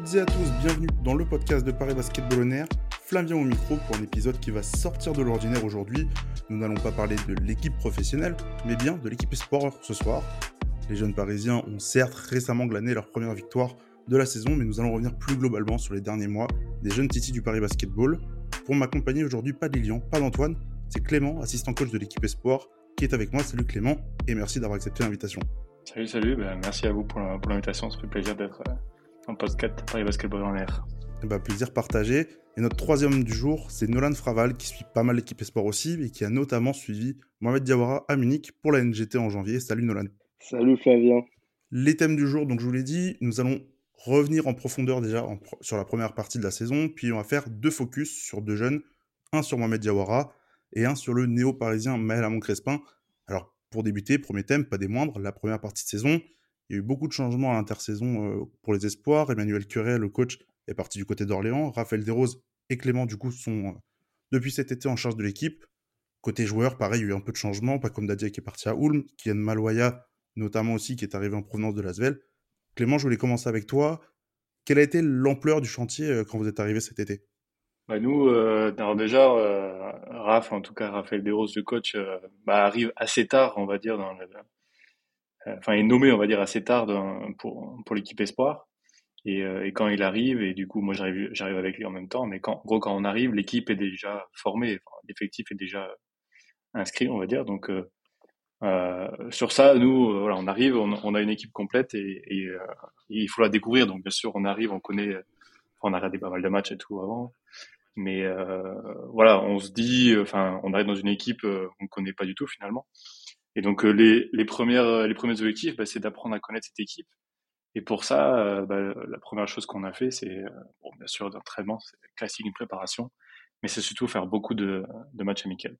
toutes et à tous, bienvenue dans le podcast de Paris Basketball On Air. Flavien au micro pour un épisode qui va sortir de l'ordinaire aujourd'hui. Nous n'allons pas parler de l'équipe professionnelle, mais bien de l'équipe espoir ce soir. Les jeunes parisiens ont certes récemment glané leur première victoire de la saison, mais nous allons revenir plus globalement sur les derniers mois des jeunes Titi du Paris Basketball. Pour m'accompagner aujourd'hui, pas d'Ilian, pas d'Antoine, c'est Clément, assistant coach de l'équipe espoir, qui est avec moi. Salut Clément, et merci d'avoir accepté l'invitation. Salut, salut, ben, merci à vous pour l'invitation, ça fait plaisir d'être en podcast Paris Basketball en air. Bah, plaisir partagé. Et notre troisième du jour, c'est Nolan Fraval, qui suit pas mal l'équipe Esport aussi, et qui a notamment suivi Mohamed Diawara à Munich pour la NGT en janvier. Salut Nolan. Salut Flavien. Les thèmes du jour, donc je vous l'ai dit, nous allons revenir en profondeur déjà sur la première partie de la saison, puis on va faire deux focus sur deux jeunes, un sur Mohamed Diawara et un sur le néo-parisien Maël Amon Crespin. Alors pour débuter, premier thème, pas des moindres, la première partie de saison, il y a eu beaucoup de changements à l'intersaison pour les espoirs. Emmanuel Curé, le coach, est parti du côté d'Orléans. Raphaël Desroses et Clément, du coup, sont depuis cet été en charge de l'équipe. Côté joueur, pareil, il y a eu un peu de changement. Pas comme Dadia qui est parti à Ulm, Kian Maloya, notamment aussi, qui est arrivé en provenance de l'Asvel. Clément, je voulais commencer avec toi. Quelle a été l'ampleur du chantier quand vous êtes arrivé cet été? Bah nous, déjà, Raph, en tout cas Raphaël Desroses, le coach, bah, arrive assez tard, on va dire, enfin est nommé, on va dire, assez tard pour, pour l'équipe Espoir. Et, et, quand il arrive, et du coup, moi j'arrive, j'arrive avec lui en même temps, mais quand, en gros, quand on arrive, l'équipe est déjà formée, l'effectif est déjà inscrit, on va dire. Donc, euh, sur ça, nous, euh, voilà, on arrive, on, on, a une équipe complète et, et, euh, il faut la découvrir. Donc, bien sûr, on arrive, on connaît, on a regardé pas mal de matchs et tout avant. Mais euh, voilà, on se dit, enfin, on arrive dans une équipe qu'on ne connaît pas du tout finalement. Et donc, les, les, premières, les premiers objectifs, bah, c'est d'apprendre à connaître cette équipe. Et pour ça, bah, la première chose qu'on a fait, c'est, bon, bien sûr, d'entraînement, c'est classique, une préparation, mais c'est surtout faire beaucoup de, de matchs amicaux.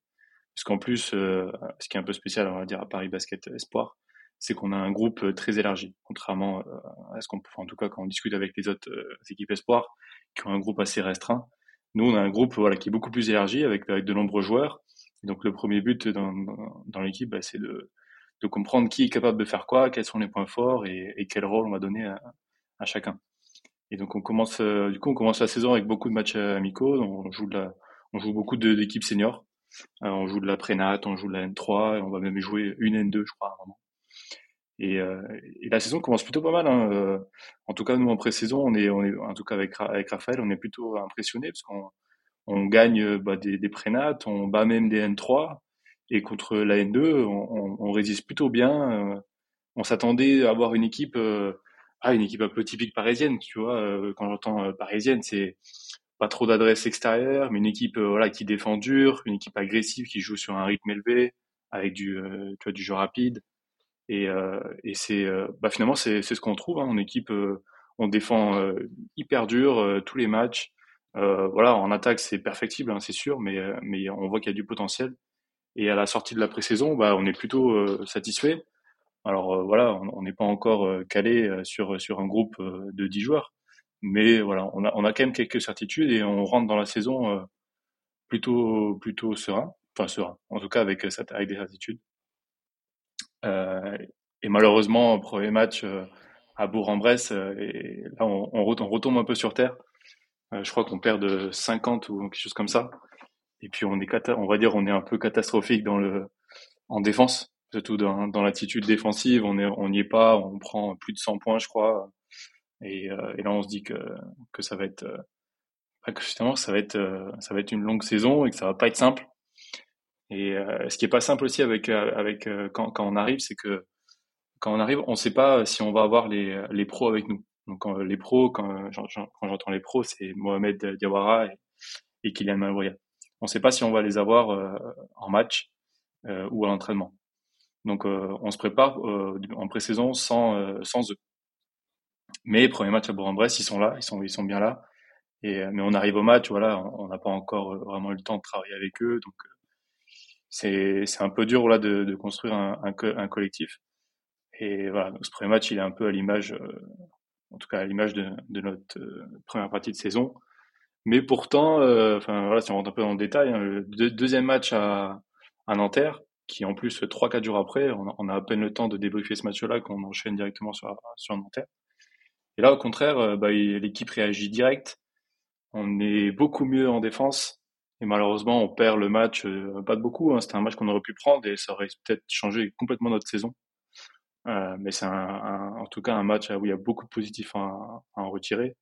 Parce qu'en plus, euh, ce qui est un peu spécial, on va dire, à Paris Basket Espoir, c'est qu'on a un groupe euh, très élargi, contrairement euh, à ce qu'on, en tout cas, quand on discute avec les autres équipes Espoir, qui ont un groupe assez restreint. Nous, on a un groupe voilà, qui est beaucoup plus élargi, avec, avec de nombreux joueurs. Donc, le premier but dans, dans l'équipe, bah, c'est de, de comprendre qui est capable de faire quoi, quels sont les points forts et, et quel rôle on va donner à, à chacun. Et donc, on commence, du coup, on commence la saison avec beaucoup de matchs amicaux. On joue, de la, on joue beaucoup d'équipes seniors. Euh, on joue de la prénat, on joue de la N3, et on va même jouer une N2, je crois, à un moment. Et, euh, et, la saison commence plutôt pas mal. Hein. Euh, en tout cas, nous en pré-saison, on est, on est, en tout cas avec, avec Raphaël, on est plutôt impressionné parce qu'on on gagne bah, des, des prénates, on bat même des N3, et contre la N2, on, résiste plutôt bien. on s'attendait à avoir une équipe, ah, une équipe un peu typique parisienne, tu vois. quand j'entends parisienne, c'est pas trop d'adresse extérieure, mais une équipe euh, voilà qui défend dur, une équipe agressive qui joue sur un rythme élevé avec du euh, tu vois, du jeu rapide. Et, euh, c'est bah finalement c'est c'est ce qu'on trouve hein, en équipe. on défend hyper dur tous les matchs. Voilà, en attaque c'est perfectible, hein, c'est sûr, mais mais on voit qu'il y a du potentiel. Et à la sortie de la pré-saison, bah on est plutôt satisfait. Alors voilà, on n'est pas encore calé sur sur un groupe de 10 joueurs, mais voilà, on a, on a quand même quelques certitudes et on rentre dans la saison euh, plutôt, plutôt serein. Enfin, serein. En tout cas, avec, avec des certitudes. Euh, et malheureusement, premier match euh, à Bourg-en-Bresse, et là, on, on, retombe un peu sur terre. Je crois qu'on perd de 50 ou quelque chose comme ça. Et puis, on est, on va dire, on est un peu catastrophique dans le, en défense, surtout dans, dans l'attitude défensive. On est, on n'y est pas. On prend plus de 100 points, je crois. Et, euh, et, là, on se dit que, que ça va être, euh, que justement, ça va être, euh, ça va être une longue saison et que ça va pas être simple. Et ce qui est pas simple aussi avec, avec quand, quand on arrive, c'est que quand on arrive, on sait pas si on va avoir les, les pros avec nous. Donc les pros, quand, quand j'entends les pros, c'est Mohamed Diawara et, Kylian Maloya. On sait pas si on va les avoir en match ou à l'entraînement. Donc on se prépare en pré-saison sans, sans eux. Mais premier match à Bourg-en-Bresse, ils sont là, ils sont, ils sont bien là. Et, euh, mais on arrive au match, voilà, on n'a pas encore euh, vraiment eu le temps de travailler avec eux, donc euh, c'est un peu dur là de, construire un, un, collectif. Et voilà, ce premier match, il est un peu à l'image, en tout cas à l'image de, notre première partie de saison. Mais pourtant, voilà, si on rentre un peu dans le détail, hein, le deuxième match à, Nanterre, qui en plus trois quatre jours après, on a, à peine le temps de débriefer ce match-là qu'on enchaîne directement sur Nanterre Et là, au contraire, bah, l'équipe réagit direct. On est beaucoup mieux en défense. Et malheureusement, on perd le match, pas de beaucoup. Hein. C'était un match qu'on aurait pu prendre et ça aurait peut-être changé complètement notre saison. Euh, mais c'est en tout cas un match où il y a beaucoup de positifs à, en retirer.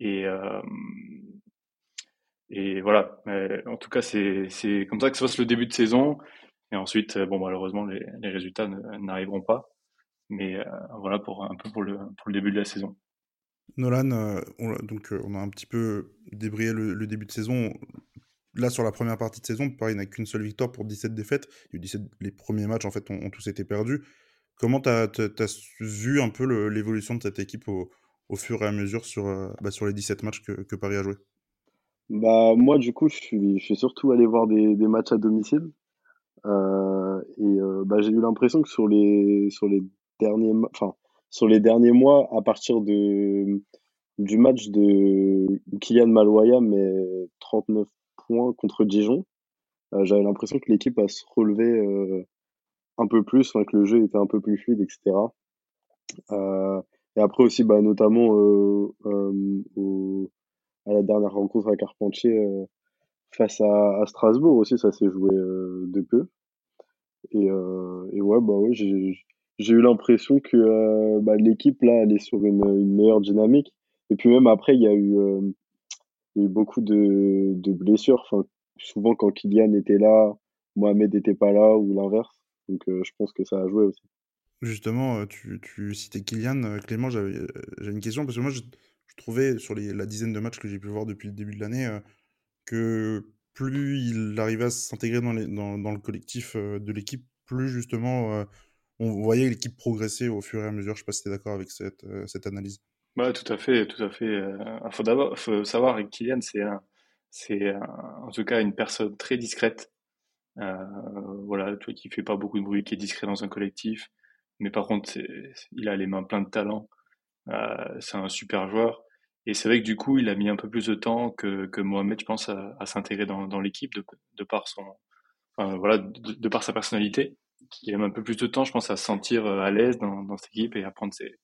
Et, euh, et voilà. En tout cas, c'est comme ça que se passe le début de saison. Et ensuite, bon, malheureusement, les, résultats n'arriveront pas. Mais euh, voilà pour un peu pour le, pour le début de la saison. Nolan, euh, on, donc on a un petit peu débrayé le, début de saison. Là, sur la première partie de saison, pareil, il n'a qu'une seule victoire pour 17 défaites. Il y a 17, les premiers matchs, en fait, ont tous été perdus. Comment tu as, vu un peu l'évolution de cette équipe au, fur et à mesure sur, euh, bah, les 17 matchs que, que, Paris a joué? Bah, Moi, du coup, je suis, surtout allé voir des, matchs à domicile. Euh, et euh, bah, j'ai eu l'impression que sur les, sur, les derniers, enfin, sur les derniers mois, à partir de, du match de Kylian Maloya, mais 39 points contre Dijon, j'avais l'impression que l'équipe a se relevé un peu plus, enfin, que le jeu était un peu plus fluide, etc. Euh, et après aussi, bah, notamment euh, euh, au, à la dernière rencontre à Carpentier euh, face à, à, Strasbourg aussi, ça s'est joué euh, de peu. Et, euh, et ouais, bah ouais, j'ai eu l'impression que bah, l'équipe là, elle est sur une, une, meilleure dynamique. Et puis même après, il y a eu, il y a eu beaucoup de, de blessures. Enfin, souvent quand Kylian était là, Mohamed n'était pas là ou l'inverse. Donc je pense que ça a joué aussi. Justement, tu, tu citais Kylian. Clément, j'avais une question parce que moi, je, je trouvais sur les, la dizaine de matchs que j'ai pu voir depuis le début de l'année que plus il arrivait à s'intégrer dans, dans, dans, le collectif de l'équipe, plus justement on voyait l'équipe progresser au fur et à mesure. Je ne sais pas si tu es d'accord avec cette, cette analyse. Ouais, tout à fait, tout à fait. Il faut d'abord faut savoir avec Kylian, c'est c'est en tout cas une personne très discrète euh, voilà, toi qui fait pas beaucoup de bruit, qui est discret dans un collectif, mais par contre, il a les mains pleines de talent. Euh, c'est un super joueur. Et c'est vrai que du coup, il a mis un peu plus de temps que, que Mohamed, je pense, à, à s'intégrer dans, dans l'équipe de, de, par son, enfin, voilà, de, de, par sa personnalité. Il a mis un peu plus de temps, je pense, à se sentir euh, à l'aise dans, dans cette équipe et à prendre ses,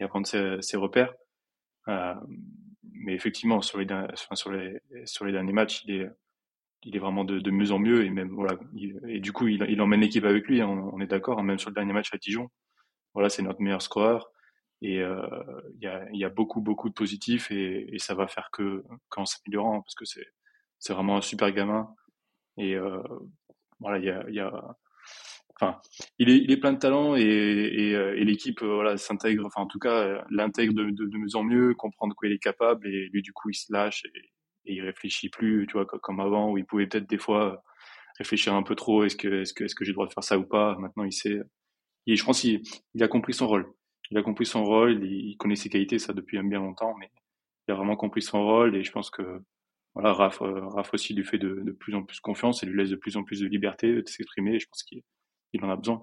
et à prendre ses, ses repères. Euh, mais effectivement, sur les, sur les, sur les derniers matchs, il est, il est vraiment de, mieux en mieux et même voilà et du coup il, emmène l'équipe avec lui on, on est d'accord hein, même sur le dernier match à Dijon. Voilà c'est notre meilleur scoreur et euh, il y, a, beaucoup beaucoup de positifs et, et ça va faire que qu'en s'améliorant parce que c'est c'est vraiment un super gamin et euh, voilà il y a, enfin il est il est plein de talent et, et, et l'équipe voilà s'intègre enfin en tout cas l'intègre de, de, mieux en mieux comprendre quoi il est capable et lui du coup il se lâche et il réfléchit plus, tu vois, comme avant où il pouvait peut-être des fois réfléchir un peu trop. Est-ce que, est-ce que, est-ce que j'ai le droit de faire ça ou pas Maintenant, il sait. Et je pense qu'il il a compris son rôle. Il a compris son rôle. Il, connaît ses qualités, ça depuis bien longtemps, mais il a vraiment compris son rôle. Et je pense que voilà, Raph, Raph aussi lui fait de, plus en plus confiance et lui laisse de plus en plus de liberté de s'exprimer. Je pense qu'il il en a besoin.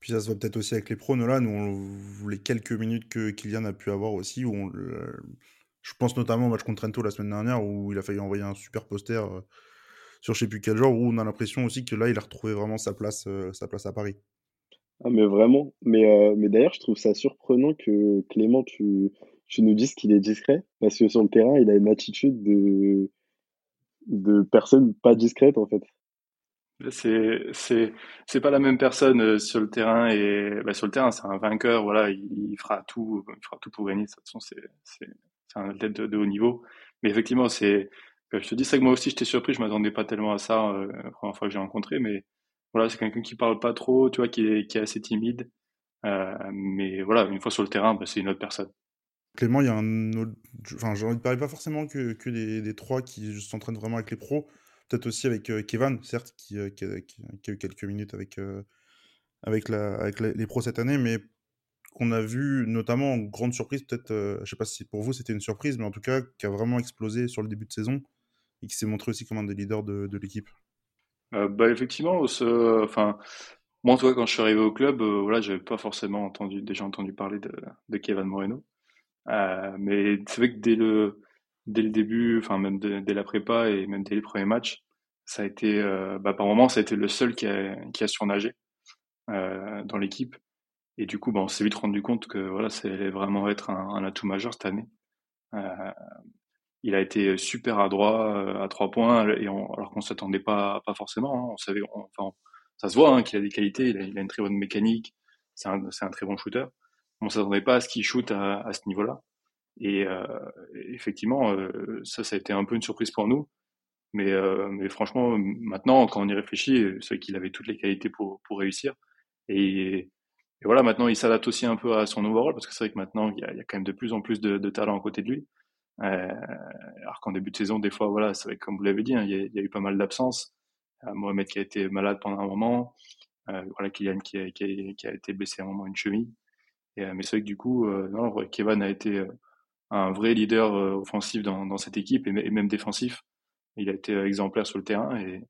Puis ça se voit peut-être aussi avec les pros, Nolan, où les quelques minutes que Kylian a pu avoir aussi, où on, je pense notamment au match contre Trento la semaine dernière où il a failli envoyer un super poster euh, sur je sais plus quel genre, où on a l'impression aussi que là, il a retrouvé vraiment sa place, euh, sa place à Paris. Ah, mais vraiment. Mais, euh, mais d'ailleurs, je trouve ça surprenant que Clément, tu, tu nous dises qu'il est discret, parce que sur le terrain, il a une attitude de, de personne pas discrète, en fait. C'est c'est c'est pas la même personne sur le terrain et bah, sur le terrain c'est un vainqueur voilà il, il, fera tout il fera tout pour gagner de toute façon c'est c'est c'est un athlète de, haut niveau. Mais effectivement, c'est, je te dis ça que moi aussi j'étais surpris, je m'attendais pas tellement à ça euh, la première fois que j'ai rencontré, mais voilà, c'est quelqu'un qui parle pas trop, tu vois, qui est, assez timide. Euh, mais voilà, une fois sur le terrain, bah, c'est une autre personne. Clément, il y a un. Enfin, j'ai envie pas forcément que, que des, trois qui s'entraînent vraiment avec les pros. Peut-être aussi avec euh, Kevin, certes, qui, euh, qui, a, eu quelques minutes avec, avec, la, avec les pros cette année, mais qu'on a vu notamment en grande surprise, peut-être, euh, je sais pas si pour vous c'était une surprise, mais en tout cas qui a vraiment explosé sur le début de saison et qui s'est montré aussi comme un des leaders de, l'équipe. Euh, bah effectivement, enfin, moi en tout cas quand je suis arrivé au club, euh, voilà, j'avais pas forcément entendu, déjà entendu parler de, Kevin Moreno, euh, mais c'est vrai que dès le, dès le début, enfin même dès, la prépa et même dès les premiers matchs, ça a été, euh, bah, par moment, ça a été le seul qui a, qui a surnagé dans l'équipe. Et du coup, bah, on s'est vite rendu compte que voilà, c'est vraiment être un, atout majeur cette année. Euh, il a été super adroit euh, à trois points, et alors qu'on s'attendait pas, pas forcément. Hein. On savait, enfin, ça se voit hein, qu'il a des qualités, il a, il a, une très bonne mécanique, c'est un, un, très bon shooter. On s'attendait pas à ce qu'il shoot à, ce niveau-là. Et euh, effectivement, ça, ça a été un peu une surprise pour nous. Mais, mais franchement, maintenant, quand on y réfléchit, c'est qu'il avait toutes les qualités pour, pour réussir. Et, et voilà, maintenant, il s'adapte aussi un peu à son nouveau rôle, parce que c'est vrai que maintenant, il y, a, il y a, quand même de plus en plus de, de talent à côté de lui. Euh, alors qu'en début de saison, des fois, voilà, c'est vrai comme vous l'avez dit, hein, il, y a, il, y a, eu pas mal d'absences. Euh, Mohamed qui a été malade pendant un moment, euh, voilà, Kylian qui a, qui, a, qui a, été blessé à un moment une cheville. Et, mais c'est vrai que du coup, non, Kevin a été un vrai leader offensif dans, dans cette équipe et, et même défensif il a été exemplaire sur le terrain et,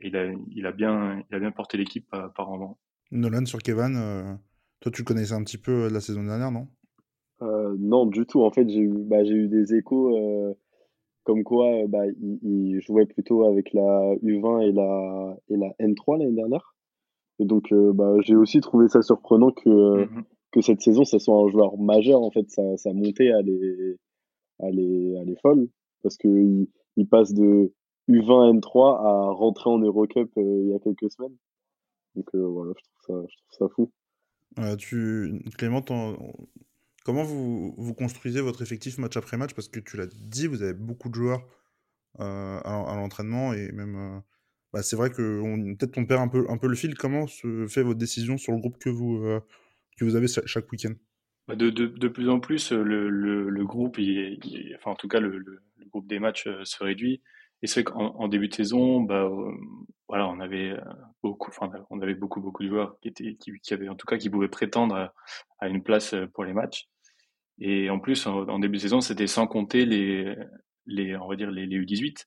il, a, il, a bien, il a bien porté l'équipe par, par moment. Nolan sur Kevin, euh, toi tu le connaissais un petit peu la saison dernière, non? Euh, Non, du tout. En fait, j'ai eu, bah, eu des échos euh, comme quoi bah, il, il, jouait plutôt avec la U20 et la, et la N3 l'année dernière. Et donc, bah, j'ai aussi trouvé ça surprenant que, mm-hmm. que cette saison, ça soit un joueur majeur. En fait, sa, sa montée, elle est, elle est, elle est folle parce que il passe de U20 N3 à rentrer en Eurocup euh, il y a quelques semaines. Donc euh, voilà, je trouve ça, je trouve ça fou. Euh, tu, Clément, comment vous, vous, construisez votre effectif match après match? Parce que tu l'as dit, vous avez beaucoup de joueurs euh, à, à l'entraînement et même. Bah, c'est vrai que peut-être on perd un peu, un peu le fil. Comment se fait votre décision sur le groupe que vous, que vous avez chaque week-end? Bah, de, de, de, plus en plus, le, le, le groupe, il, il, enfin en tout cas le, groupe des matchs se réduit. Et c'est vrai qu'en en début de saison, bah, euh, voilà, on avait euh, beaucoup, enfin, on avait beaucoup, beaucoup de joueurs qui étaient, qui, avaient, en tout cas, qui pouvaient prétendre à, une place pour les matchs. Et en plus, en, début de saison, c'était sans compter les, les, on va dire les, les U18,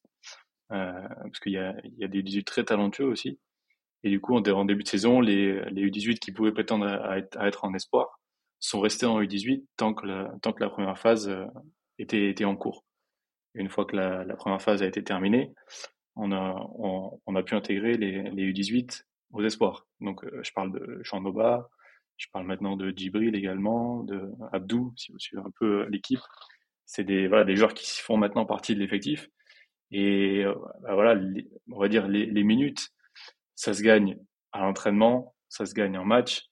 euh, parce qu'il y a, il y a des 18 très talentueux aussi. Et du coup, en, début de saison, les, les U18 qui pouvaient prétendre à être, à être en espoir sont restés en U18 tant que la, tant que la première phase était, était en cours. Une fois que la, première phase a été terminée, on a, pu intégrer les, les, U18 aux espoirs. Donc, euh, je parle de Chandoba, je parle maintenant de Djibril également, de Abdou, si vous suivez un peu l'équipe. C'est des, des joueurs qui font maintenant partie de l'effectif. Et euh, bah voilà, on va dire les, les minutes, ça se gagne à l'entraînement, ça se gagne en match.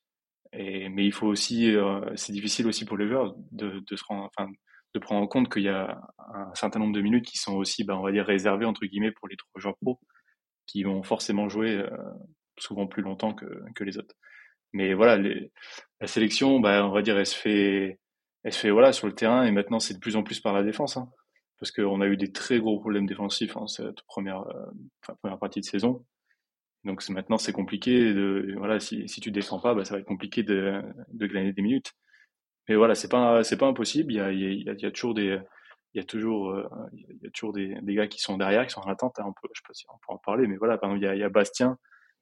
Mais il faut aussi, euh, c'est difficile aussi pour les joueurs de, de se rendre, enfin, de prendre en compte qu'il y a un certain nombre de minutes qui sont aussi, ben, on va dire, réservées entre guillemets pour les trois joueurs pro, qui vont forcément jouer euh, souvent plus longtemps que, les autres. Mais voilà, la sélection, ben, on va dire, elle se fait, elle se fait voilà sur le terrain et maintenant c'est de plus en plus par la défense, hein, parce qu'on a eu des très gros problèmes défensifs en cette première, euh, première partie de saison. Donc maintenant c'est compliqué voilà si si tu défends pas, bah, ça va être compliqué de de des minutes. Mais voilà, c'est pas c'est pas impossible. Il y a, il y a, il y a toujours des il y a toujours euh, il y a toujours des, des gars qui sont derrière, qui sont en attente. Hein, on peut, je sais pas si on peut en parler, mais voilà, par exemple, il y a, il Bastien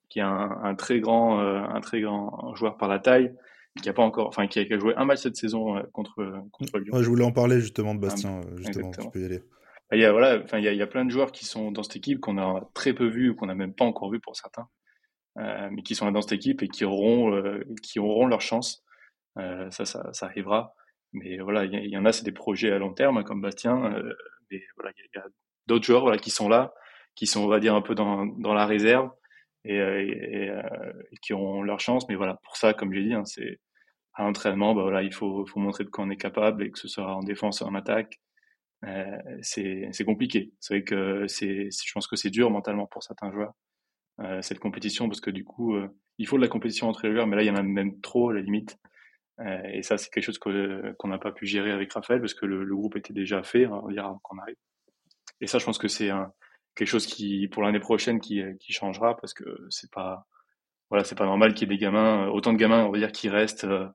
qui est un, un très grand euh, un très grand joueur par la taille, qui a pas encore, enfin qui a, joué un match cette saison euh, contre contre Lyon. Ouais, je voulais en parler justement de Bastien. Ah, justement, tu peux y aller. Bah, il y a voilà, enfin il y a, il y a plein de joueurs qui sont dans cette équipe qu'on a très peu vu ou qu'on a même pas encore vu pour certains, euh, mais qui sont dans cette équipe et qui auront euh, qui auront leur chance. Euh, ça, ça, ça, arrivera. Mais voilà, il y, en a, c'est des projets à long terme, comme Bastien. Euh, mais voilà, il y a, d'autres joueurs voilà, qui sont là, qui sont, on va dire, un peu dans, dans la réserve et, euh, qui ont leur chance. Mais voilà, pour ça, comme j'ai dit, hein, c'est à l'entraînement, bah voilà, il faut, faut montrer de quoi on est capable et que ce soit en défense ou en attaque. Euh, c'est compliqué. C'est vrai que je pense que c'est dur mentalement pour certains joueurs cette compétition parce que du coup, il faut de la compétition entre les joueurs, mais là il y en a même trop à la limite. Euh, et ça, c'est quelque chose qu'on n'a pas pu gérer avec Raphaël parce que le, le groupe était déjà fait, on dire, avant qu'on arrive. Et ça, je pense que c'est quelque chose qui, pour l'année prochaine, qui, qui changera parce que c'est pas, voilà, c'est pas normal qu'il y ait des gamins, autant de gamins, on va dire, qui restent, euh,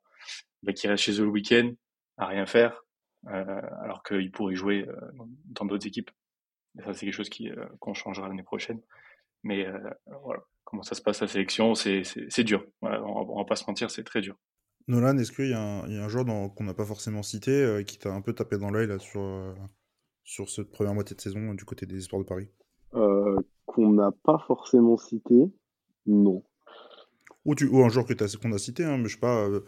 bah, qui restent chez eux le week-end à rien faire, euh, alors qu'ils pourraient jouer euh, dans d'autres équipes. Et ça, c'est quelque chose qui qu'on changera l'année prochaine. Mais voilà, comment ça se passe la sélection, c'est dur. Voilà, on, on va pas se mentir, c'est très dur. Nolan, est-ce qu'il y, y, a un joueur qu'on n'a pas forcément cité euh, qui t'a un peu tapé dans l'œil là sur, euh, sur cette première moitié de saison du côté des Espoirs de Paris? Euh, Qu'on n'a pas forcément cité Non. Ou, tu, ou un joueur que qu'on a cité, hein, mais je sais pas euh,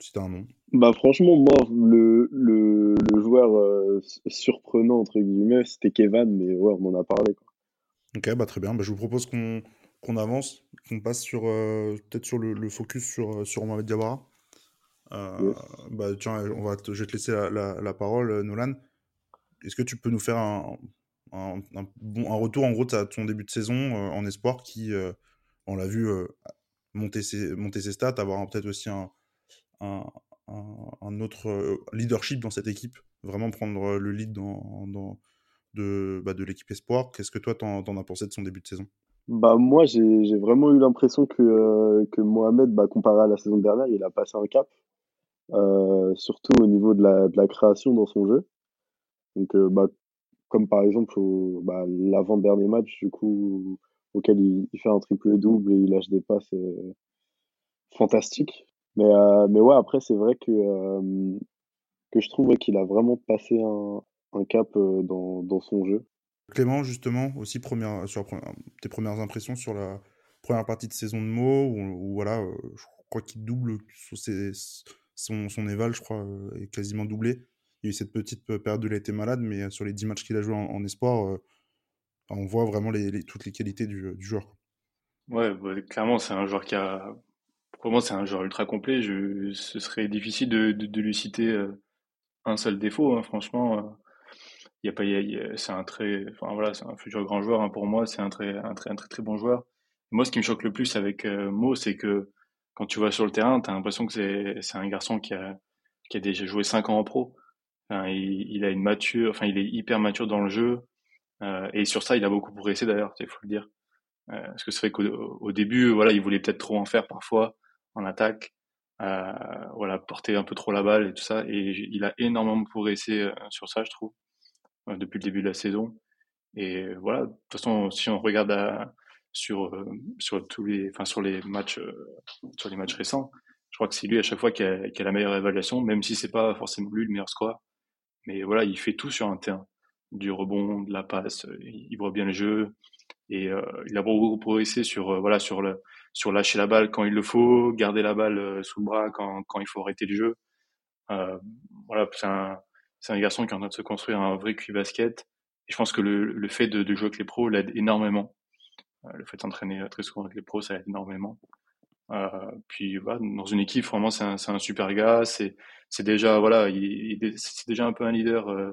si t'as un nom. Bah franchement, moi, le, le, le joueur euh, surprenant, entre guillemets, c'était Kevin, mais ouais, on en a parlé. Quoi. Ok, bah très bien. Bah, je vous propose qu'on qu'on avance, qu'on passe sur euh, peut-être sur le, le, focus sur, sur Mohamed Diawara. bah, tiens, on va je vais te laisser la, la, la parole, Nolan. Est-ce que tu peux nous faire un, un, un, bon, un retour en gros de ton début de saison en espoir qui, on l'a vu monter, ses, monter ses stats, avoir peut-être aussi un, un, autre euh, leadership dans cette équipe, vraiment prendre le lead dans, dans de, bah, de l'équipe Espoir. Qu'est-ce que toi, t'en, en as pensé de son début de saison? Bah, Moi, j'ai, j'ai vraiment eu l'impression que, euh, que Mohamed, bah, comparé à la saison dernière, il a passé un cap, euh, surtout au niveau de la, de la création dans son jeu. Donc, euh, bah, comme par exemple bah, l'avant-dernier match, du coup, auquel il, il fait un triple-double et il lâche des passes euh, fantastiques. Mais, euh, mais ouais, après, c'est vrai que, que je trouve qu'il a vraiment passé un, un cap dans, dans son jeu. Clément, justement, aussi sur tes premières impressions sur la première partie de saison de Mo, où, voilà, je crois qu'il double son, éval, je crois, est quasiment doublé. Il y a eu cette petite période où il a malade, mais sur les 10 matchs qu'il a joué en, espoir, on voit vraiment toutes les qualités du, joueur. Ouais, bah, clairement, c'est un joueur qui a pour moi, c'est un joueur ultra complet. Je, ce serait difficile de, lui citer euh, un seul défaut. Hein, franchement, il y a pas, c'est un très, enfin voilà, c'est un futur grand joueur. Hein, pour moi, c'est un très, un très, un très, très bon joueur. Moi, ce qui me choque le plus avec euh, Mo, c'est que quand tu vois sur le terrain, tu as l'impression que c'est, c'est un garçon qui a, qui a déjà joué 5 ans en pro. Enfin, il, il, a une mature, enfin, il est hyper mature dans le jeu. Euh, et sur ça, il a beaucoup progressé d'ailleurs, il faut le dire. Euh, parce que c'est vrai qu'au au début, voilà, il voulait peut-être trop en faire parfois en attaque, euh, voilà, porter un peu trop la balle et tout ça. Et il a énormément progressé euh, sur ça, je trouve, depuis le début de la saison. Et voilà, de toute façon, si on regarde à, sur sur tous les, enfin sur les matchs, sur les matchs récents, je crois que c'est lui à chaque fois qui a, la meilleure évaluation, même si c'est pas forcément lui le meilleur score. Mais voilà, il fait tout sur un terrain, du rebond, de la passe, il voit bien le jeu et euh, il a beaucoup progressé sur voilà sur le sur lâcher la balle quand il le faut, garder la balle euh, sous le bras quand, quand il faut arrêter le jeu. Euh, voilà, c'est un, c'est un garçon qui est en train de se construire un vrai QI basket. Et je pense que le, le fait de, de jouer avec les pros l'aide énormément. Euh, le fait d'entraîner très souvent avec les pros, ça aide énormément. Euh, puis voilà, dans une équipe, vraiment, c'est un, un super gars. C'est, déjà voilà, il, il c'est déjà un peu un leader euh,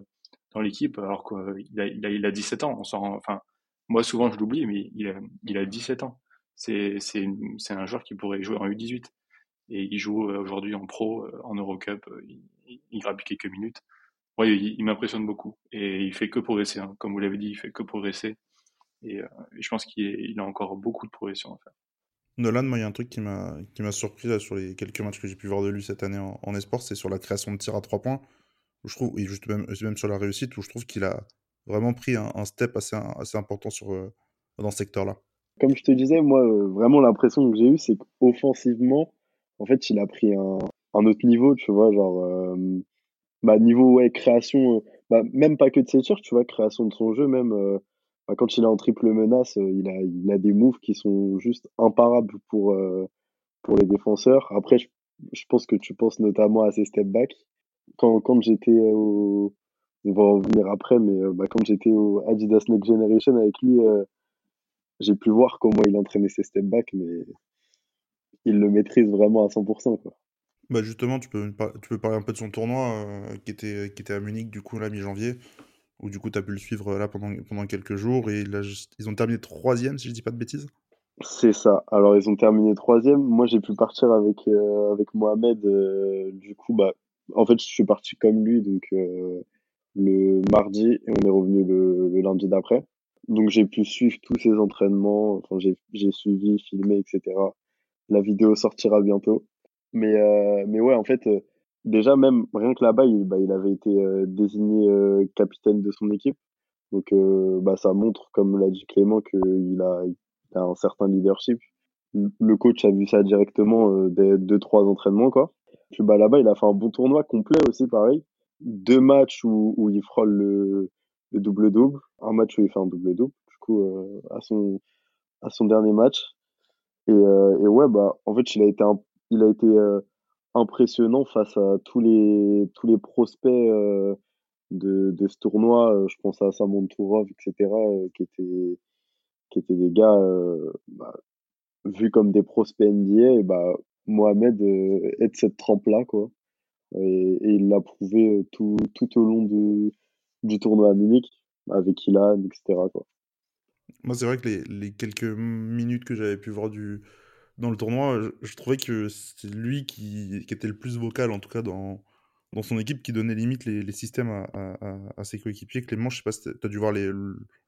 dans l'équipe, alors qu'il a, il a, il a 17 ans. On s'en, enfin, moi souvent je l'oublie, mais il a, il a 17 ans c'est un joueur qui pourrait jouer en U18 et il joue euh, aujourd'hui en pro euh, en Eurocup il, il grappe quelques minutes ouais, il, il m'impressionne beaucoup et il fait que progresser hein. comme vous l'avez dit il fait que progresser et, euh, et je pense qu'il a encore beaucoup de progression à faire Nolan, moi, il y a un truc qui m'a qui m'a surpris là, sur les quelques matchs que j'ai pu voir de lui cette année en, en esport, c'est sur la création de tir à trois points. Où je trouve, et juste même, même sur la réussite, où je trouve qu'il a vraiment pris un, un step assez, assez important sur, dans ce secteur-là. Comme je te disais, moi, euh, vraiment l'impression que j'ai eue, c'est qu'offensivement, en fait, il a pris un, un autre niveau, tu vois, genre, euh, bah, niveau, ouais, création, euh, bah, même pas que de ses tirs, tu vois, création de son jeu, même, euh, bah, quand il est en triple menace, euh, il a, il a des moves qui sont juste imparables pour, pour les défenseurs. Après, je, je pense que tu penses notamment à ses step back. Quand, quand j'étais au, on va en venir après, mais bah, quand j'étais au Adidas Next Generation avec lui, j'ai pu voir comment il entraînait ses step back, mais il le maîtrise vraiment à 100%. Quoi. Bah justement, tu peux, tu peux parler un peu de son tournoi euh, qui, était, qui était à Munich, du coup, là, mi-janvier, où du coup, tu as pu le suivre là pendant, pendant quelques jours, et là, ils ont terminé troisième, si je dis pas de bêtises. C'est ça. Alors, ils ont terminé troisième. Moi, j'ai pu partir avec, euh, avec Mohamed. Euh, du coup, bah, en fait, je suis parti comme lui, donc euh, le mardi, et on est revenu le, le lundi d'après. Donc j'ai pu suivre tous ces entraînements, enfin j'ai suivi, filmé, etc. La vidéo sortira bientôt. Mais, euh, mais ouais, en fait, euh, déjà même, rien que là-bas, il, bah, avait été euh, désigné capitaine de son équipe. Donc bah, ça montre, comme l'a dit Clément, qu'il a, il a un certain leadership. Le coach a vu ça directement euh, des deux, trois entraînements, quoi. Puis bah, là-bas, il a fait un bon tournoi complet aussi, pareil. Deux matchs où, où il frôle le, le double-double. Un match où il fait un double-double, du coup, à, son, à son dernier match. Et, et ouais, bah, en fait, il a été, il a été impressionnant face à tous les, tous les prospects de, de ce tournoi. Je pense à Samon Tourov, etc., qui étaient, qui étaient des gars bah, vus comme des prospects NBA. Et bah, Mohamed est de cette trempe-là. Et, il l'a prouvé tout, tout au long du, du tournoi à Munich, avec Ilan, etc., quoi. Moi, c'est vrai que les, les, quelques minutes que j'avais pu voir du, dans le tournoi, je, trouvais que c'est lui qui, qui, était le plus vocal, en tout cas dans, dans son équipe, qui donnait limite les, les systèmes à, à, à, ses coéquipiers. Clément, je sais pas si tu as dû voir les,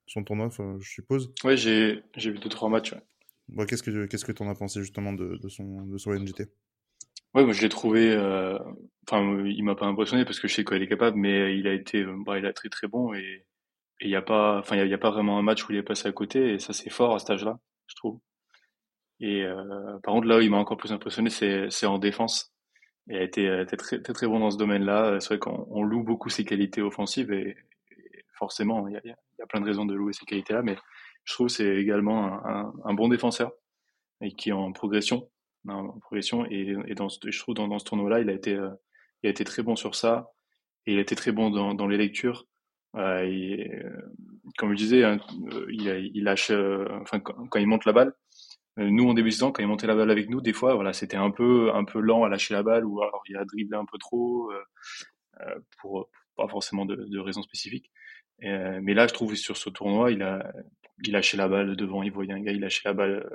son tournoi, je suppose. Ouais, j'ai vu deux, trois matchs. Ouais. qu'est-ce que qu'est-ce que en as pensé justement de, de, son, de son NGT Ouais, moi je l'ai trouvé. Euh, enfin, il m'a pas impressionné parce que je sais quoi il est capable, mais il a été, euh, bah, il a très très bon et il y a pas, enfin il y, a pas vraiment un match où il est passé à côté et ça c'est fort à cet âge-là, je trouve. Et euh, par contre là où il m'a encore plus impressionné, c'est en défense. Il a été, très, très, très bon dans ce domaine-là. C'est vrai qu'on loue beaucoup ses qualités offensives et, forcément il y a, plein de raisons de louer ces qualités-là, mais je trouve c'est également un, un, bon défenseur et qui est en progression, en progression et, et dans, je trouve dans, dans ce tournoi-là, il a été, il a été très bon sur ça et il a été très bon dans, dans les lectures. Euh, et, comme je disais, hein, il, il, lâche, enfin quand, il monte la balle, euh, nous en début de saison quand il montait la balle avec nous des fois voilà c'était un peu un peu lent à lâcher la balle ou alors il a dribblé un peu trop euh, euh pour pas forcément de, raisons spécifiques. Euh, mais là je trouve sur ce tournoi il a il lâchait la balle devant il voyait un gars il lâchait la balle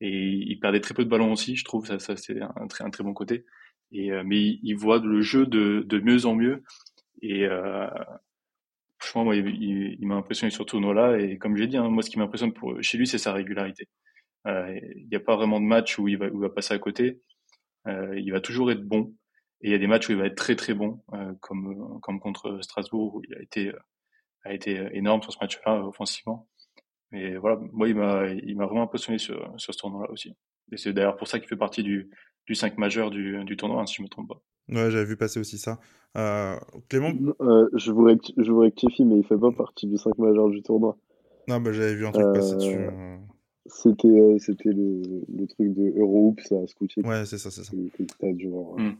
et il perdait très peu de ballons aussi je trouve. Ça c'est un très un très bon côté. Et mais il, voit le jeu de de mieux en mieux. Et franchement moi il, m'a impressionné sur ce tournoi là et comme j'ai dit hein, moi ce qui m'impressionne chez lui c'est sa régularité. euh, il n'y a pas vraiment de match où il va, où il va passer à côté. Euh, il va toujours être bon. Et il y a des matchs où il va être très très bon, euh, comme, comme contre Strasbourg, où il a été, a été énorme sur ce match-là offensivement. Mais voilà, moi, il m'a, il m'a vraiment impressionné sur, sur ce tournoi-là aussi. Et c'est d'ailleurs pour ça qu'il fait partie du, du 5 majeur du, du tournoi, hein, si je ne me trompe pas. Ouais, j'avais vu passer aussi ça. Euh, Clément euh, je, vous je vous rectifie, mais il fait pas partie du 5 majeur du tournoi. Non, bah, j'avais vu un truc passer dessus. C'était euh, c'était le, le, truc de Euroops à Scouting. Ouais, c'est ça, c'est ça. Mmh,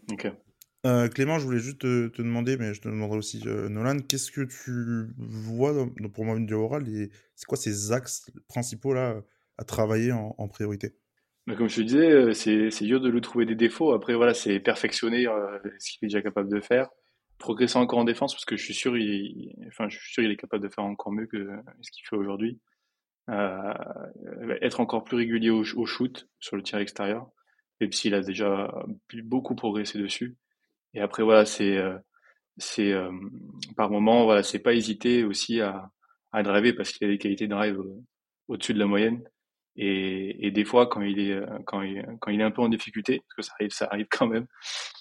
euh, Clément, je voulais juste te, te, demander, mais je te demanderai aussi, euh, Nolan, qu'est-ce que tu vois dans, pour Mohamed Diawara C'est quoi ces axes principaux là à travailler en, en priorité? Mais Comme je te disais, c'est dur de lui trouver des défauts. Après, voilà, c'est perfectionner ce qu'il est déjà capable de faire, progresser encore en défense, parce que je suis sûr, il, enfin, je suis sûr, il est capable de faire encore mieux que ce qu'il fait aujourd'hui. Euh, être encore plus régulier au, shoot sur le tir extérieur, même s'il a déjà beaucoup progressé dessus. Et après voilà, c'est euh, c'est euh, par moment voilà, c'est pas hésiter aussi à à driver parce qu'il a des qualités de drive au-dessus de la moyenne. Et, et, des fois, quand il est quand il, quand il est un peu en difficulté, parce que ça arrive, ça arrive quand même.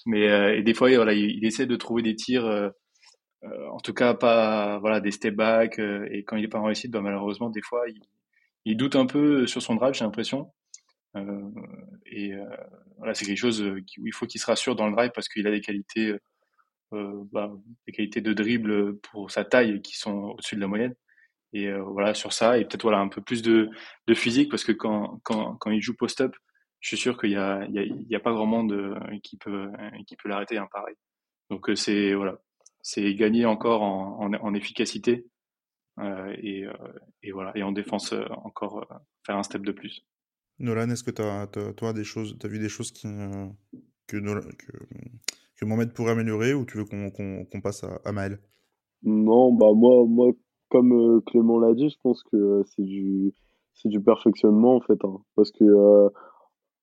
Mais et des fois, voilà, il, essaie de trouver des tirs, euh, en tout cas pas voilà des step back. et quand il est pas en réussite, bah, malheureusement, des fois, il, doute un peu sur son drive, j'ai l'impression. Euh, et euh, voilà, c'est quelque chose où il faut qu'il se rassure dans le drive parce qu'il a des qualités, euh, bah, des qualités de dribble pour sa taille qui sont au-dessus de la moyenne. Et voilà sur ça et peut-être voilà un peu plus de, de physique parce que quand, quand, quand il joue post-up, je suis sûr qu'il y a, y a, il y a pas grand monde qui peut, qui peut l'arrêter, hein, pareil. Donc c'est voilà, c'est gagner encore en, en, en efficacité euh, et, euh, et, voilà, et en défense euh, encore faire un step de plus. Nolan, est-ce que tu as, toi des choses, as vu des choses qui, que, que, que, Mohamed pourrait améliorer ou tu veux qu'on passe à, à, Maël? Non, bah moi, moi comme Clément l'a dit, je pense que c'est du, du perfectionnement en fait. Hein, parce que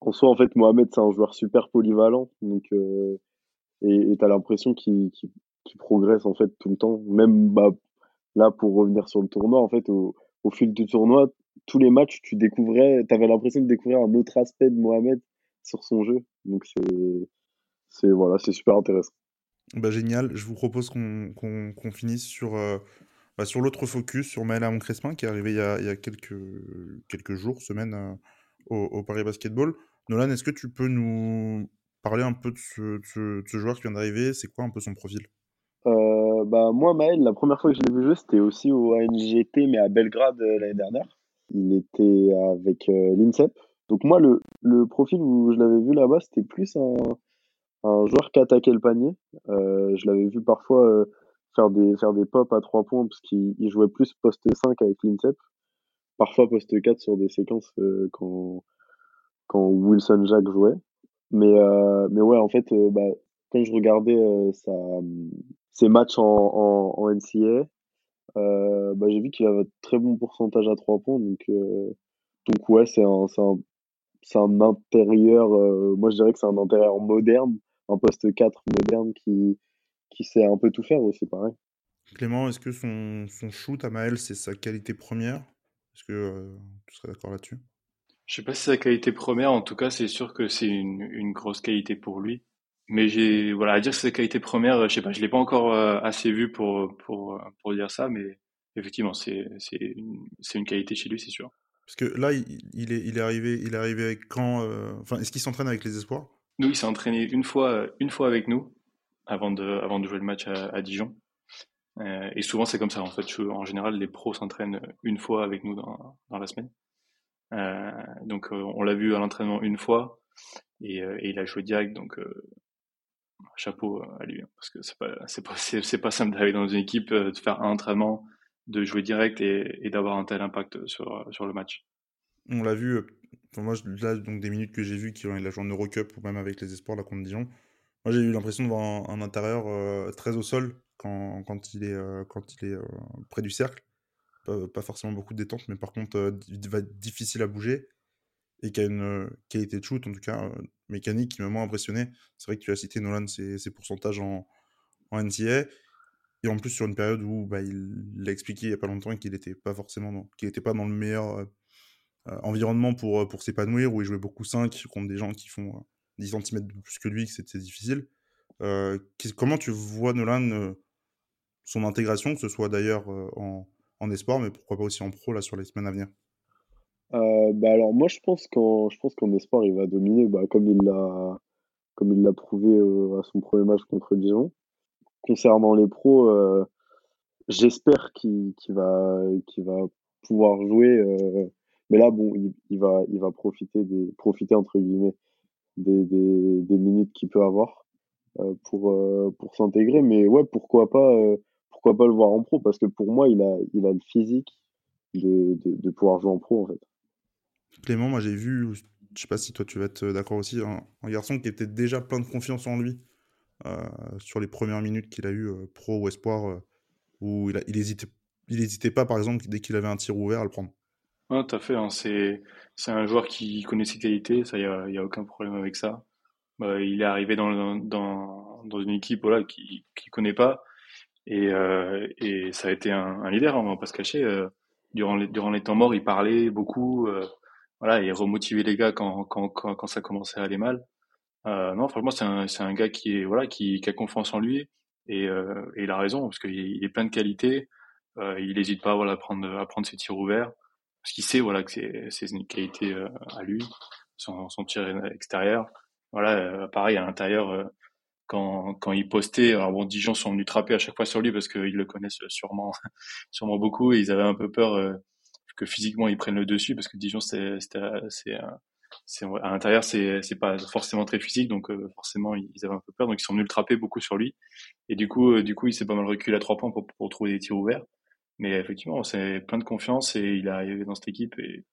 en soi, en fait, Mohamed, c'est un joueur super polyvalent. Donc, et tu as l'impression qu'il progresse en fait tout le temps. Même bah, Là, pour revenir sur le tournoi, en fait, au, fil du tournoi, tous les matchs, tu découvrais, avais l'impression de découvrir un autre aspect de Mohamed sur son jeu. Donc, c'est voilà, super intéressant. Bah, génial. Je vous propose qu'on finisse sur, euh, bah, sur l'autre focus, sur Maël Crespin, qui est arrivé il y a, quelques, quelques jours, semaines, euh, au, Paris Basketball. Nolan, est-ce que tu peux nous parler un peu de ce, de ce joueur qui vient d'arriver? C'est quoi un peu son profil? Bah, moi, Maël, la première fois que je l'ai vu jouer, c'était aussi au ANGT, mais à Belgrade euh, l'année dernière. Il était avec euh, l'INSEP, Donc moi, le, le profil où je l'avais vu là-bas, c'était plus un, un joueur qui attaquait le panier. Euh, je l'avais vu parfois faire des faire des pops à trois points parce qu'il jouait plus poste 5 avec l'INSEP, parfois poste 4 sur des séquences quand quand Wilson Jack jouait. Mais mais ouais, en fait, bah, quand je regardais sa, ses matchs en, en, en NCA, bah, j'ai vu qu'il avait un très bon pourcentage à trois points. Donc donc ouais, c'est un, c'est un c'est un intérieur, moi je dirais que c'est un intérieur moderne un poste 4 moderne qui, qui sait un peu tout faire aussi, pareil. Clément, est-ce que son, son shoot à Maël, c'est sa qualité première? Est-ce que euh, tu serais d'accord là-dessus? Je sais pas si c'est sa qualité première, en tout cas, c'est sûr que c'est une, une, grosse qualité pour lui. Mais j'ai, voilà, à dire que c'est qualité première, je sais pas, je l'ai pas encore euh, assez vu pour, pour, pour dire ça, mais effectivement, c'est, c'est, une, c'est une qualité chez lui, c'est sûr. Parce que là, il, il, est, il est arrivé, il est arrivé avec quand euh, Enfin, est-ce qu'il s'entraîne avec les espoirs? Nous, il s'est entraîné une fois, une fois avec nous avant de, avant de jouer le match à, Dijon. Euh, et souvent, c'est comme ça. En fait, en général, les pros s'entraînent une fois avec nous dans, dans la semaine. Euh, donc, euh, on l'a vu à l'entraînement une fois et, euh, et, il a joué direct. Donc, euh, chapeau à lui, hein, parce que c'est pas, pas, pas simple d'arriver dans une équipe, de faire un entraînement, de jouer direct et, d'avoir un tel impact sur, sur le match. On l'a vu moi, là, donc des minutes que j'ai vues qui ont la journée Eurocup ou même avec les espoirs, la contre Dijon, moi j'ai eu l'impression de voir un, intérieur euh, très au sol quand, quand il est, euh, quand il est euh, près du cercle. Pas, forcément beaucoup de détente, mais par contre, il va être difficile à bouger et qui a une qualité de shoot, en tout cas mécanique, qui m'a moins impressionné. C'est vrai que tu as cité Nolan, ses, pourcentages en, en NCA. Et en plus, sur une période où bah, il l'a expliqué il n'y a pas longtemps qu'il n'était pas forcément qu'il n'était pas dans le meilleur environnement pour, s'épanouir, où il jouait beaucoup 5 contre des gens qui font 10 euh, cm de plus que lui, que c'était difficile. comment tu vois Nolan, son intégration, que ce soit d'ailleurs en, en espoir, mais pourquoi pas aussi en pro là, sur les semaines à venir? Bah alors moi je pense qu'en je pense qu'en espoir il va dominer bah, comme il l'a comme il l'a prouvé à son premier match contre Dijon. Concernant les pros, j'espère qu'il va qu'il va pouvoir jouer mais là, bon, il, va, il va profiter, des, profiter entre guillemets, des, des, des minutes qu'il peut avoir euh, pour, euh, pour s'intégrer. Mais ouais, pourquoi pas, euh, pourquoi pas le voir en pro? Parce que pour moi, il a, il a le physique de, de, de pouvoir jouer en pro, en fait. Clément, moi j'ai vu, je sais pas si toi tu vas être d'accord aussi, un, garçon qui était déjà plein de confiance en lui euh, sur les premières minutes qu'il a eu pro ou espoir, où il, a, il, hésitait, il hésitait pas par exemple dès qu'il avait un tir ouvert à le prendre. Ouais, tout à fait. Hein, c'est un joueur qui connaît ses qualités, ça y a, y a aucun problème avec ça. Bah, il est arrivé dans dans une équipe voilà qui qui connaît pas et euh, et ça a été un, leader, hein, on va pas se cacher. Euh, durant les durant les temps morts, il parlait beaucoup, euh, voilà, et remotivait les gars quand quand quand, quand ça commençait à aller mal. Euh, non, franchement, c'est un c'est un gars qui est voilà qui qui a confiance en lui et euh, et il a raison parce qu'il il est plein de qualités. Euh, il n'hésite pas voilà à prendre à prendre ses tirs ouverts parce qu'il sait voilà que c'est une qualité euh, à lui, son, son tir extérieur. Voilà, euh, pareil à l'intérieur euh, quand, quand il postait, alors bon, Dijon sont venus trapper à chaque fois sur lui parce qu'ils le connaissent sûrement, sûrement beaucoup et ils avaient un peu peur que physiquement ils prennent le dessus parce que Dijon c'est à l'intérieur c'est c'est pas forcément très physique donc forcément ils avaient un peu peur donc ils sont venus le beaucoup sur lui et du coup du coup il s'est pas mal reculé à trois points pour, pour trouver des tirs ouverts mais effectivement, c'est plein de confiance et il est arrivé dans cette équipe et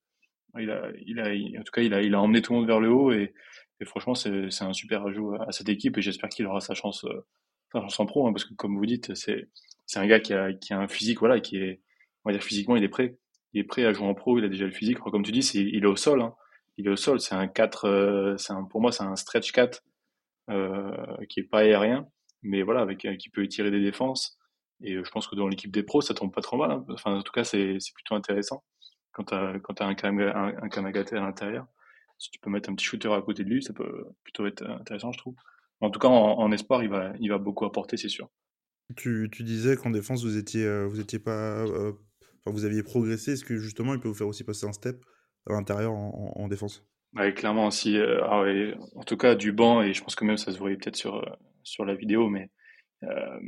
il a, il a, en tout cas, il a, il a emmené tout le monde vers le haut et, et franchement, c'est, c'est un super ajout à cette équipe et j'espère qu'il aura sa chance, euh, sa chance en pro, hein, parce que comme vous dites, c'est, c'est un gars qui a, qui a un physique, voilà, qui est, on va dire physiquement, il est prêt. Il est prêt à jouer en pro, il a déjà le physique. Comme tu dis, c'est, il est au sol, hein. Il est au sol, c'est un 4, euh, un, pour moi, c'est un stretch 4, euh, qui est pas aérien, mais voilà, avec, qui peut tirer des défenses et euh, je pense que dans l'équipe des pros, ça tombe pas trop mal. Hein. Enfin, en tout cas, c'est plutôt intéressant quand tu as, un, un, un à l'intérieur. Si tu peux mettre un petit shooter à côté de lui, ça peut plutôt être intéressant, je trouve. En tout cas, en, espoir, il va, il va beaucoup apporter, c'est sûr. Tu, tu disais qu'en défense, vous étiez, euh, vous étiez pas, euh, vous aviez progressé. Est-ce que justement, il peut vous faire aussi passer un step à l'intérieur en, en, défense? Ouais, Clairement, si, ah en tout cas, du banc, et je pense que même ça se voyait peut-être sur, sur la vidéo, mais euh,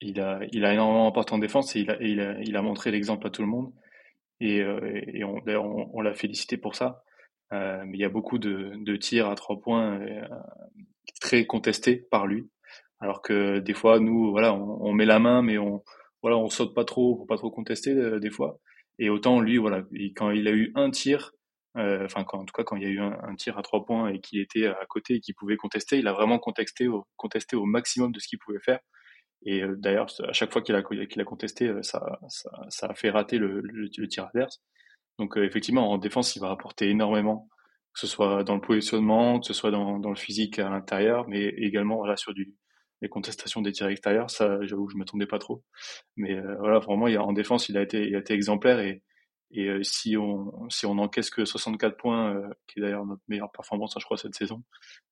il a, il a énormément apporté en défense et il a, il a, montré l'exemple à tout le monde. Et, euh, on, d'ailleurs, on, l'a félicité pour ça. mais il y a beaucoup de, de tirs à trois points très contestés par lui. Alors que des fois, nous, voilà, on, met la main, mais on, voilà, on saute pas trop pour pas trop contester des fois. Et autant lui, voilà, quand il a eu un tir, euh, enfin en tout cas quand il y a eu un, tir à trois points et qu'il était à côté et qu'il pouvait contester, il a vraiment contesté au, contesté au maximum de ce qu'il pouvait faire. Et euh, d'ailleurs, à chaque fois qu'il a, a contesté, euh, ça, ça, ça, a fait rater le, le, tir adverse. Donc effectivement, en défense, il va apporter énormément, que ce soit dans le positionnement, que ce soit dans, dans le physique à l'intérieur, mais également voilà sur du les contestations des tirs extérieurs. Ça, j'avoue que je m'attendais pas trop. Mais voilà, vraiment, il a, en défense, il a été, il a été exemplaire et et euh, si on si on encaisse que 64 points, euh, qui est d'ailleurs notre meilleure performance, hein, je crois, cette saison,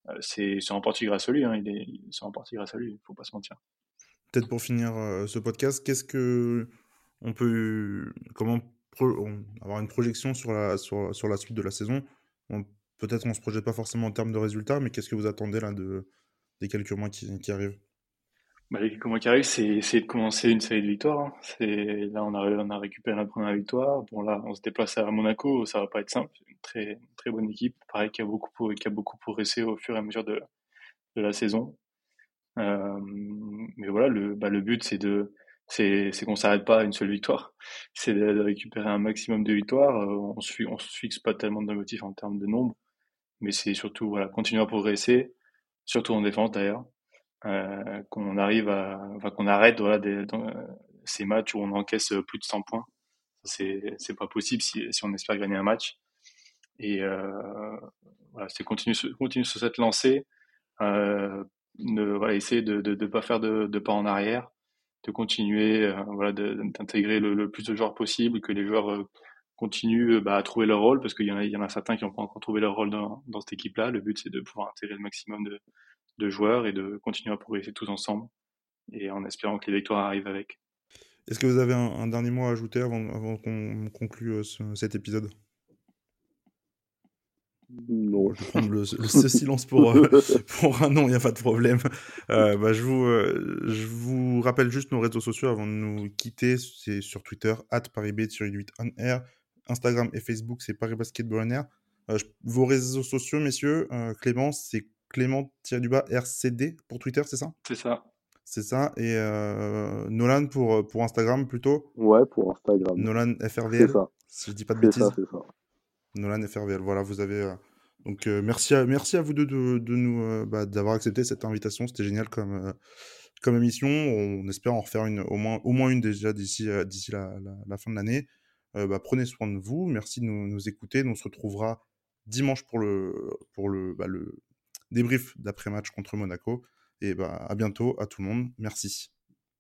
euh, c'est en partie grâce à lui. Hein, il est c'est en partie grâce à lui. Il faut pas se mentir. Peut-être pour finir ce podcast, qu'est-ce que on peut comment avoir une projection sur la sur, sur la suite de la saison? Peut-être qu'on se projette pas forcément en termes de résultats, mais qu'est-ce que vous attendez là de des quelques mois qui, arrivent bah, les comment qui arrive, c'est essayer de commencer une série de victoires. Hein. Là on a on a récupéré la première victoire. Bon là on se déplace à Monaco, ça va pas être simple. Très très bonne équipe, pareil qui a beaucoup qui a beaucoup progressé au fur et à mesure de de la saison. Euh, mais voilà le bah, le but c'est de c'est qu'on s'arrête pas à une seule victoire. C'est de, récupérer un maximum de victoires. Euh, on se on se fixe pas tellement d'objectifs en termes de nombre, mais c'est surtout voilà continuer à progresser, surtout en défense d'ailleurs euh, qu'on arrive à, qu'on arrête voilà, des, ces matchs où on encaisse plus de 100 points. C'est, c'est pas possible si, si on espère gagner un match. Et euh, voilà, c'est continuer, continuer sur cette lancée, euh, de, voilà, essayer de ne de, pas faire de, pas en arrière, de continuer euh, voilà, d'intégrer le, le, plus de joueurs possible, que les joueurs euh, continuent bah, à trouver leur rôle, parce qu'il y, en a, il y en a certains qui n'ont pas encore trouvé leur rôle dans, dans cette équipe-là. Le but, c'est de pouvoir intégrer le maximum de, de joueurs et de continuer à progresser tous ensemble et en espérant que les victoires arrivent avec. Est-ce que vous avez un, dernier mot à ajouter avant, avant qu'on conclue euh, cet épisode? Non. Je vais prendre le, ce silence pour, euh, pour un non, il n'y a pas de problème. Euh, bah, je, vous, je vous rappelle juste nos réseaux sociaux avant de nous quitter. C'est sur Twitter, at sur 8 on air. Instagram et Facebook, c'est Paris Basketball on air. vos réseaux sociaux, messieurs, Clémence, c'est Clément-du-bas RCD pour Twitter, c'est ça? C'est ça. C'est ça. Et euh, Nolan pour, euh, pour Instagram plutôt? Ouais, pour Instagram. Nolan FRVL. C'est ça. Si je dis pas de bêtises. C'est ça, Nolan FRVL. Voilà, vous avez. Euh, donc merci, à, merci à vous deux de, de nous bah, d'avoir accepté cette invitation. C'était génial comme, comme émission. On espère en refaire une, au, moins, au moins une déjà d'ici, d'ici la, la, fin de l'année. Bah, prenez soin de vous. Merci de nous, écouter. Nous on se retrouvera dimanche pour le, pour bah, le, débrief d'après-match contre Monaco. Et bah, à bientôt à tout le monde. Merci.